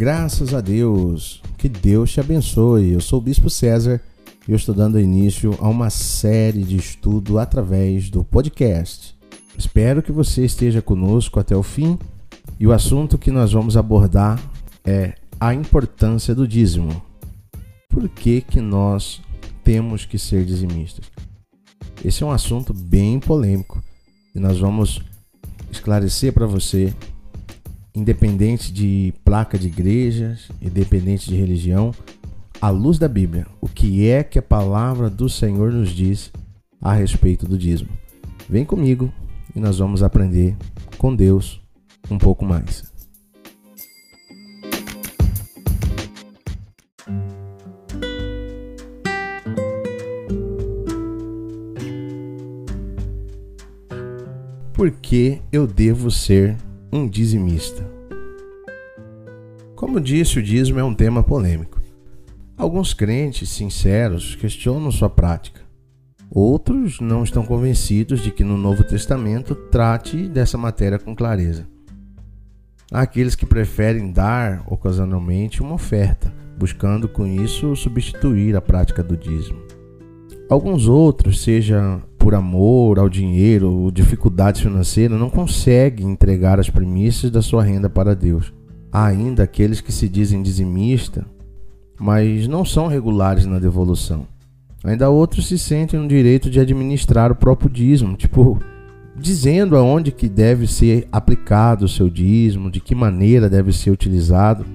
Graças a Deus. Que Deus te abençoe. Eu sou o Bispo César e eu estou dando início a uma série de estudo através do podcast. Espero que você esteja conosco até o fim e o assunto que nós vamos abordar é a importância do dízimo. Por que, que nós temos que ser dizimistas? Esse é um assunto bem polêmico e nós vamos esclarecer para você independente de placa de igrejas, independente de religião, à luz da Bíblia, o que é que a palavra do Senhor nos diz a respeito do dízimo. Vem comigo e nós vamos aprender com Deus um pouco mais. Por que eu devo ser um dizimista. Como disse, o dízimo é um tema polêmico. Alguns crentes sinceros questionam sua prática. Outros não estão convencidos de que no Novo Testamento trate dessa matéria com clareza. Há aqueles que preferem dar ocasionalmente uma oferta, buscando com isso substituir a prática do dízimo. Alguns outros, seja por amor ao dinheiro ou dificuldades financeiras, não conseguem entregar as premissas da sua renda para Deus. Há ainda aqueles que se dizem dizimistas, mas não são regulares na devolução. Ainda outros se sentem no direito de administrar o próprio dízimo, tipo, dizendo aonde que deve ser aplicado o seu dízimo, de que maneira deve ser utilizado,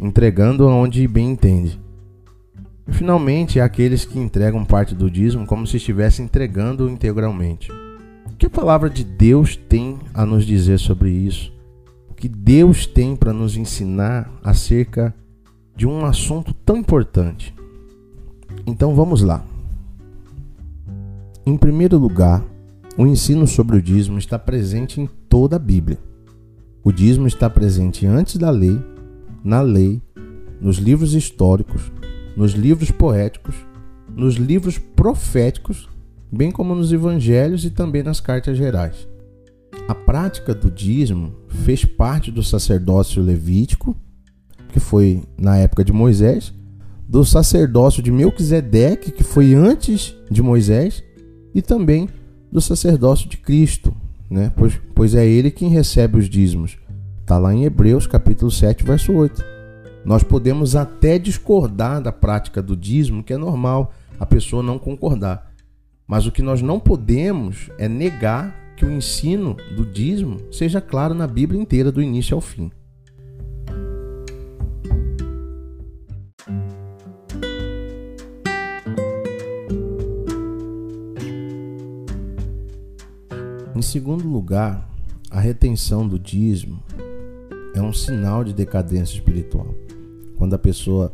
entregando aonde bem entende. E finalmente, aqueles que entregam parte do dízimo como se estivessem entregando integralmente. O que a palavra de Deus tem a nos dizer sobre isso? O que Deus tem para nos ensinar acerca de um assunto tão importante? Então vamos lá. Em primeiro lugar, o ensino sobre o dízimo está presente em toda a Bíblia. O dízimo está presente antes da lei, na lei, nos livros históricos, nos livros poéticos, nos livros proféticos, bem como nos evangelhos e também nas cartas gerais. A prática do dízimo fez parte do sacerdócio levítico, que foi na época de Moisés, do sacerdócio de Melquisedeque, que foi antes de Moisés, e também do sacerdócio de Cristo, né? pois, pois é ele quem recebe os dízimos. Está lá em Hebreus capítulo 7, verso 8. Nós podemos até discordar da prática do dízimo, que é normal a pessoa não concordar. Mas o que nós não podemos é negar que o ensino do dízimo seja claro na Bíblia inteira, do início ao fim. Em segundo lugar, a retenção do dízimo é um sinal de decadência espiritual. Quando a pessoa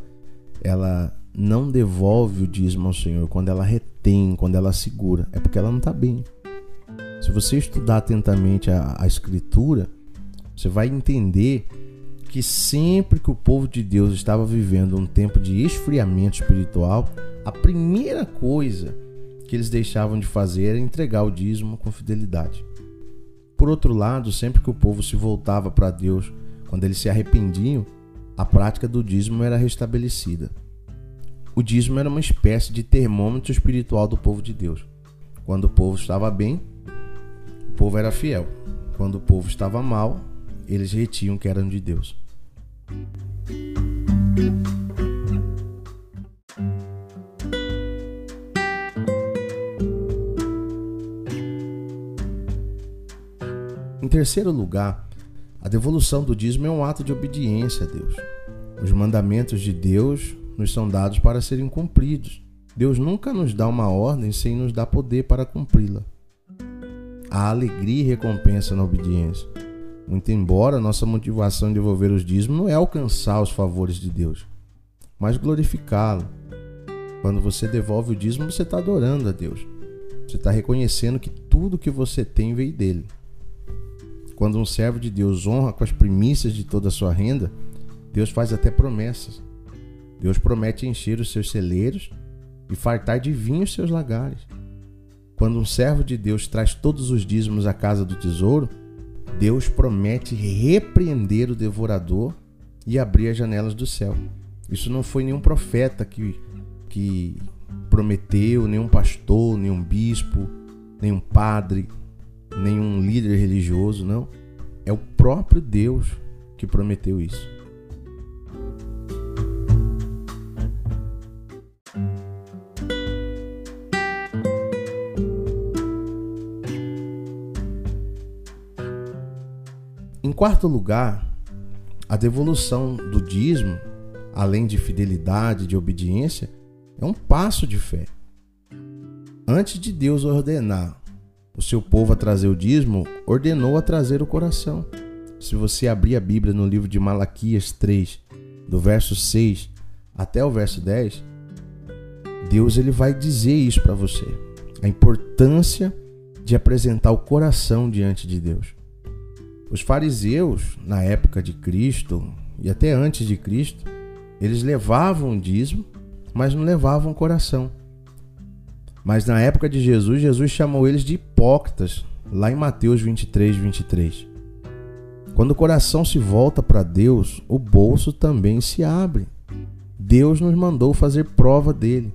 ela não devolve o dízimo ao Senhor, quando ela retém, quando ela segura, é porque ela não está bem. Se você estudar atentamente a, a Escritura, você vai entender que sempre que o povo de Deus estava vivendo um tempo de esfriamento espiritual, a primeira coisa que eles deixavam de fazer era entregar o dízimo com fidelidade. Por outro lado, sempre que o povo se voltava para Deus, quando eles se arrependiam, a prática do dízimo era restabelecida. O dízimo era uma espécie de termômetro espiritual do povo de Deus. Quando o povo estava bem, o povo era fiel. Quando o povo estava mal, eles retiam que eram de Deus. Em terceiro lugar, a devolução do dízimo é um ato de obediência a Deus. Os mandamentos de Deus nos são dados para serem cumpridos. Deus nunca nos dá uma ordem sem nos dar poder para cumpri-la. Há alegria e recompensa na obediência. Muito embora nossa motivação em devolver os dízimos não é alcançar os favores de Deus, mas glorificá-lo. Quando você devolve o dízimo, você está adorando a Deus. Você está reconhecendo que tudo que você tem veio dele. Quando um servo de Deus honra com as primícias de toda a sua renda, Deus faz até promessas. Deus promete encher os seus celeiros e fartar de vinho os seus lagares. Quando um servo de Deus traz todos os dízimos à casa do tesouro, Deus promete repreender o devorador e abrir as janelas do céu. Isso não foi nenhum profeta que, que prometeu, nenhum pastor, nenhum bispo, nenhum padre, nenhum líder religioso, não. É o próprio Deus que prometeu isso. Em quarto lugar, a devolução do dízimo, além de fidelidade, de obediência, é um passo de fé. Antes de Deus ordenar o seu povo a trazer o dízimo, ordenou a trazer o coração. Se você abrir a Bíblia no livro de Malaquias 3, do verso 6 até o verso 10, Deus ele vai dizer isso para você. A importância de apresentar o coração diante de Deus. Os fariseus, na época de Cristo e até antes de Cristo, eles levavam o dízimo, mas não levavam o coração. Mas na época de Jesus, Jesus chamou eles de hipócritas, lá em Mateus 23, 23. Quando o coração se volta para Deus, o bolso também se abre. Deus nos mandou fazer prova dele.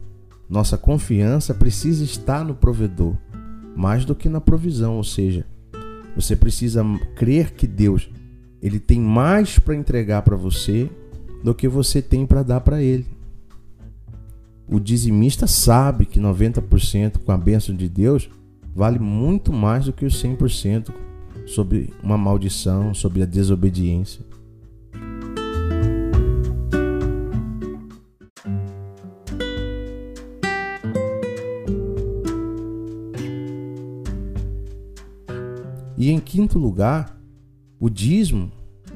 Nossa confiança precisa estar no provedor, mais do que na provisão, ou seja, você precisa crer que Deus ele tem mais para entregar para você do que você tem para dar para ele. O dizimista sabe que 90% com a bênção de Deus vale muito mais do que os 100% sobre uma maldição, sobre a desobediência. E em quinto lugar, o dízimo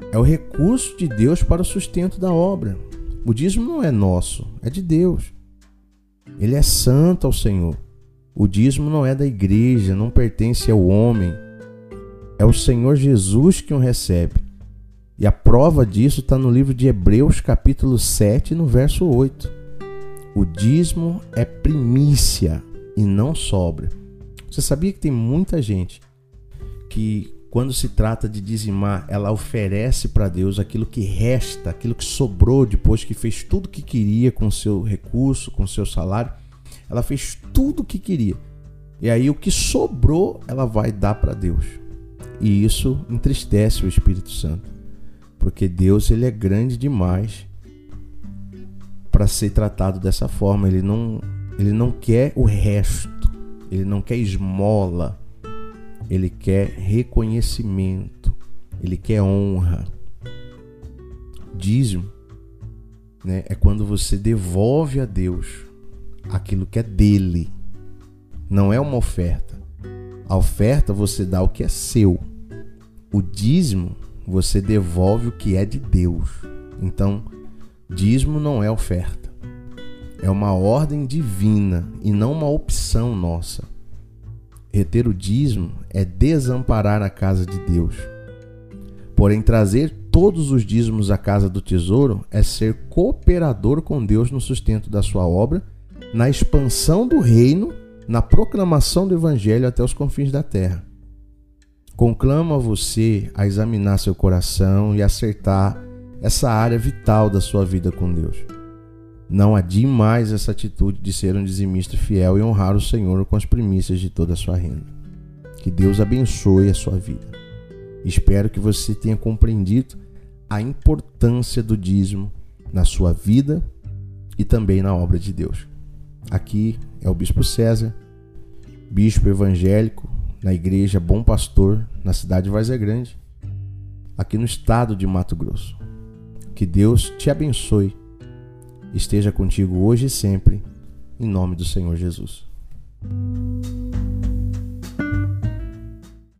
é o recurso de Deus para o sustento da obra. O dízimo não é nosso, é de Deus. Ele é santo ao Senhor. O dízimo não é da igreja, não pertence ao homem. É o Senhor Jesus que o recebe. E a prova disso está no livro de Hebreus, capítulo 7, no verso 8. O dízimo é primícia e não sobra. Você sabia que tem muita gente que quando se trata de dizimar, ela oferece para Deus aquilo que resta, aquilo que sobrou depois que fez tudo que queria com seu recurso, com seu salário. Ela fez tudo o que queria. E aí o que sobrou, ela vai dar para Deus. E isso entristece o Espírito Santo, porque Deus ele é grande demais para ser tratado dessa forma. Ele não, ele não quer o resto. Ele não quer esmola ele quer reconhecimento, ele quer honra. Dízimo né, é quando você devolve a Deus aquilo que é dele, não é uma oferta. A oferta você dá o que é seu. O dízimo você devolve o que é de Deus. Então, dízimo não é oferta. É uma ordem divina e não uma opção nossa. Reter o dízimo é desamparar a casa de Deus. Porém, trazer todos os dízimos à casa do tesouro é ser cooperador com Deus no sustento da sua obra, na expansão do reino, na proclamação do evangelho até os confins da terra. Conclamo a você a examinar seu coração e acertar essa área vital da sua vida com Deus. Não adie mais essa atitude de ser um dizimista fiel e honrar o Senhor com as primícias de toda a sua renda. Que Deus abençoe a sua vida. Espero que você tenha compreendido a importância do dízimo na sua vida e também na obra de Deus. Aqui é o Bispo César, bispo evangélico na igreja Bom Pastor, na cidade de Várzea Grande, aqui no estado de Mato Grosso. Que Deus te abençoe esteja contigo hoje e sempre, em nome do Senhor Jesus.